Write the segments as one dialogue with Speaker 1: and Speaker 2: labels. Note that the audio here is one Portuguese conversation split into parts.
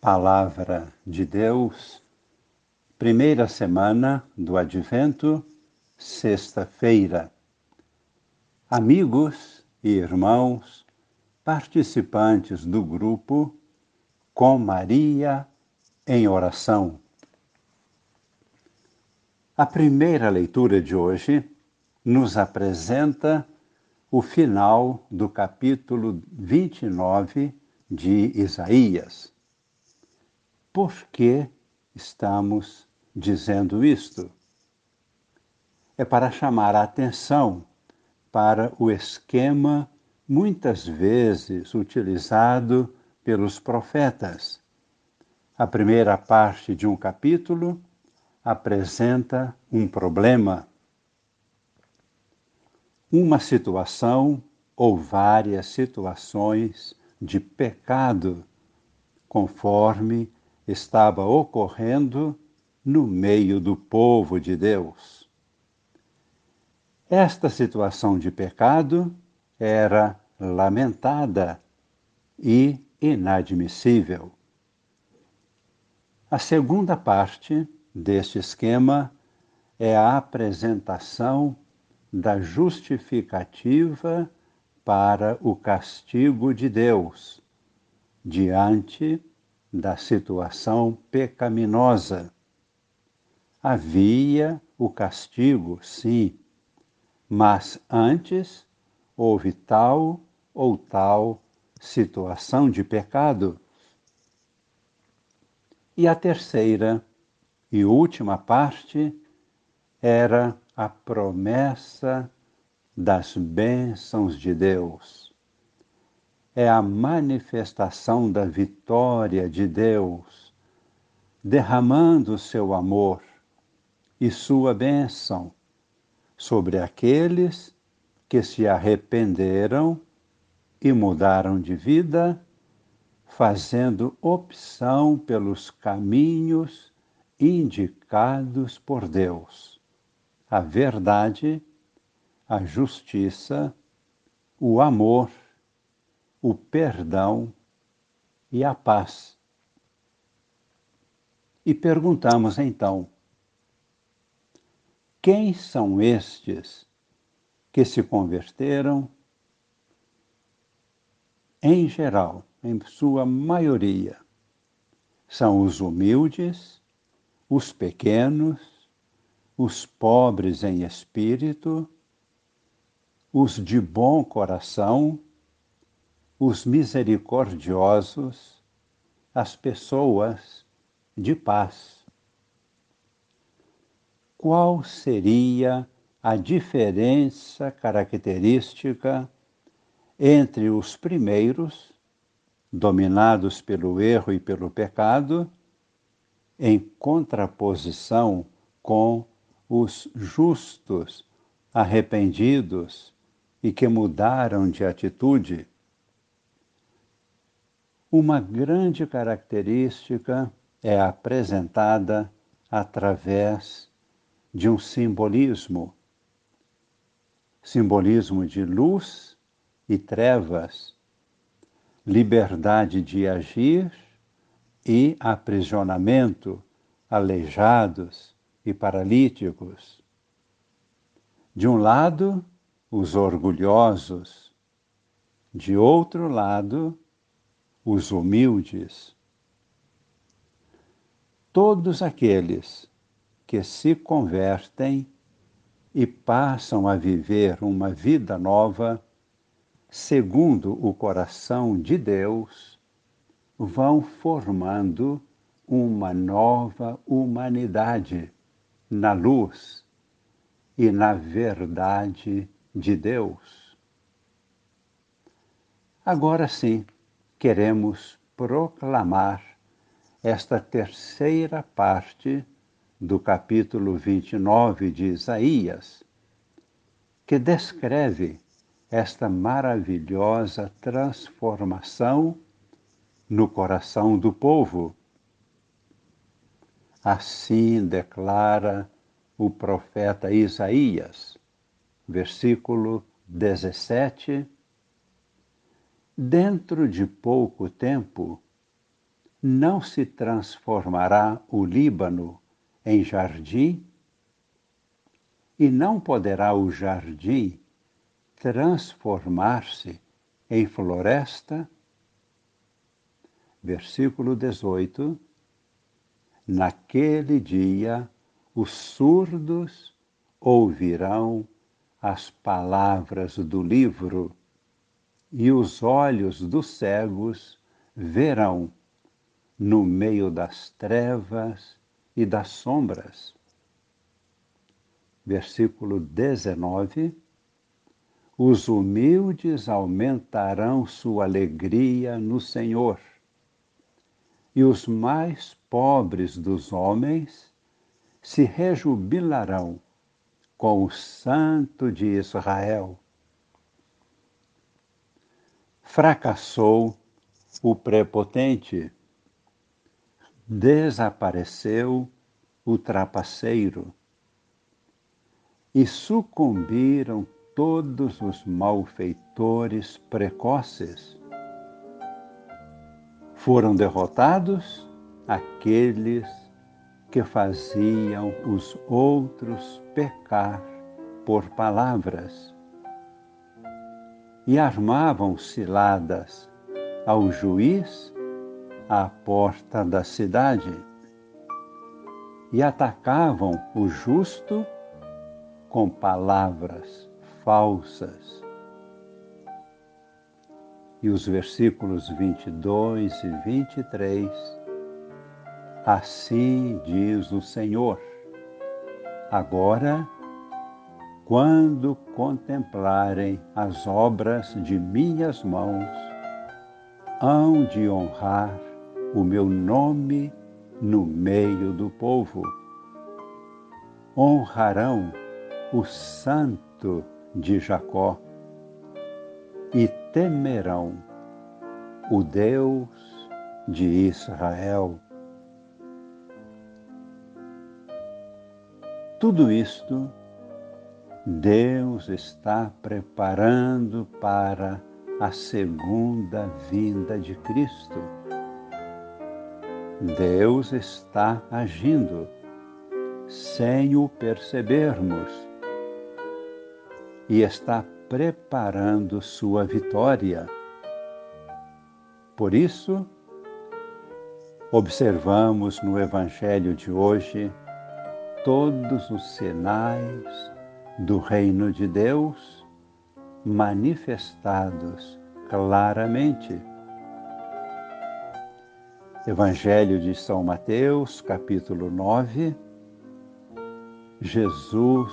Speaker 1: Palavra de Deus, primeira semana do Advento, sexta-feira. Amigos e irmãos, participantes do grupo Com Maria em Oração. A primeira leitura de hoje nos apresenta o final do capítulo 29 de Isaías por que estamos dizendo isto? É para chamar a atenção para o esquema muitas vezes utilizado pelos profetas. A primeira parte de um capítulo apresenta um problema, uma situação ou várias situações de pecado, conforme estava ocorrendo no meio do povo de Deus. Esta situação de pecado era lamentada e inadmissível. A segunda parte deste esquema é a apresentação da justificativa para o castigo de Deus diante da situação pecaminosa. Havia o castigo, sim, mas antes houve tal ou tal situação de pecado. E a terceira e última parte era a promessa das bênçãos de Deus é a manifestação da vitória de Deus, derramando seu amor e sua bênção sobre aqueles que se arrependeram e mudaram de vida, fazendo opção pelos caminhos indicados por Deus. A verdade, a justiça, o amor o perdão e a paz. E perguntamos então: quem são estes que se converteram? Em geral, em sua maioria, são os humildes, os pequenos, os pobres em espírito, os de bom coração os misericordiosos, as pessoas de paz. Qual seria a diferença característica entre os primeiros, dominados pelo erro e pelo pecado, em contraposição com os justos, arrependidos e que mudaram de atitude? Uma grande característica é apresentada através de um simbolismo simbolismo de luz e trevas, liberdade de agir e aprisionamento, aleijados e paralíticos. De um lado, os orgulhosos, de outro lado, os humildes, todos aqueles que se convertem e passam a viver uma vida nova, segundo o coração de Deus, vão formando uma nova humanidade na luz e na verdade de Deus. Agora sim, queremos proclamar esta terceira parte do capítulo 29 de Isaías, que descreve esta maravilhosa transformação no coração do povo. Assim declara o profeta Isaías, versículo 17 Dentro de pouco tempo, não se transformará o Líbano em jardim? E não poderá o jardim transformar-se em floresta? Versículo 18. Naquele dia os surdos ouvirão as palavras do livro e os olhos dos cegos verão no meio das trevas e das sombras. Versículo 19: Os humildes aumentarão sua alegria no Senhor, e os mais pobres dos homens se rejubilarão com o Santo de Israel. Fracassou o prepotente, desapareceu o trapaceiro. E sucumbiram todos os malfeitores precoces. Foram derrotados aqueles que faziam os outros pecar por palavras e armavam ciladas ao juiz à porta da cidade e atacavam o justo com palavras falsas. E os versículos 22 e 23 Assim diz o Senhor. Agora, quando contemplarem as obras de minhas mãos, hão de honrar o meu nome no meio do povo. Honrarão o Santo de Jacó e temerão o Deus de Israel. Tudo isto Deus está preparando para a segunda vinda de Cristo. Deus está agindo sem o percebermos e está preparando sua vitória. Por isso, observamos no Evangelho de hoje todos os sinais do reino de Deus manifestados claramente. Evangelho de São Mateus, capítulo 9. Jesus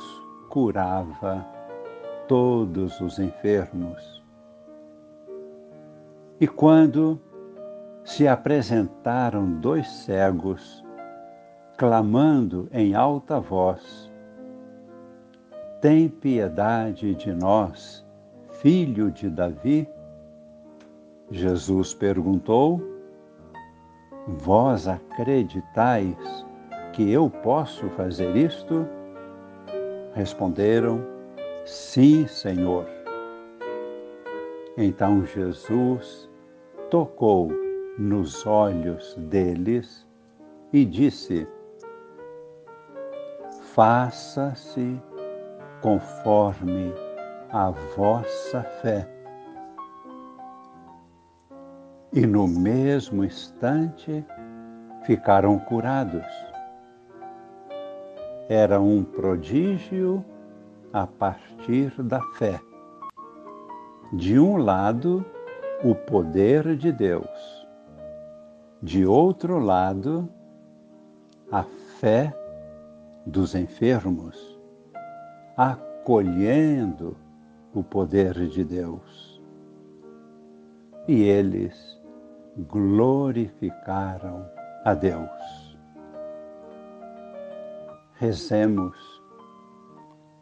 Speaker 1: curava todos os enfermos. E quando se apresentaram dois cegos clamando em alta voz: Tem piedade de nós, filho de Davi? Jesus perguntou: Vós acreditais que eu posso fazer isto? Responderam: Sim, Senhor. Então Jesus tocou nos olhos deles e disse: faça-se conforme a vossa fé. E no mesmo instante ficaram curados. Era um prodígio a partir da fé. De um lado, o poder de Deus, de outro lado, a fé dos enfermos, acolhendo o poder de Deus. E eles glorificaram a Deus. Rezemos,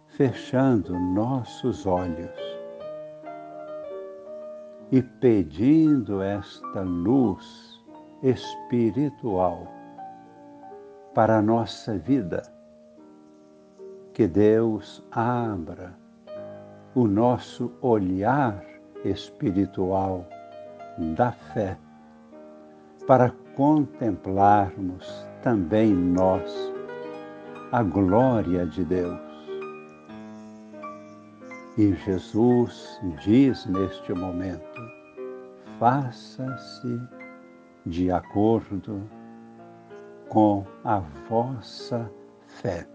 Speaker 1: fechando nossos olhos e pedindo esta luz espiritual para a nossa vida que Deus abra o nosso olhar espiritual da fé para contemplarmos também nós a glória de Deus. E Jesus diz neste momento: faça-se de acordo com a vossa fé.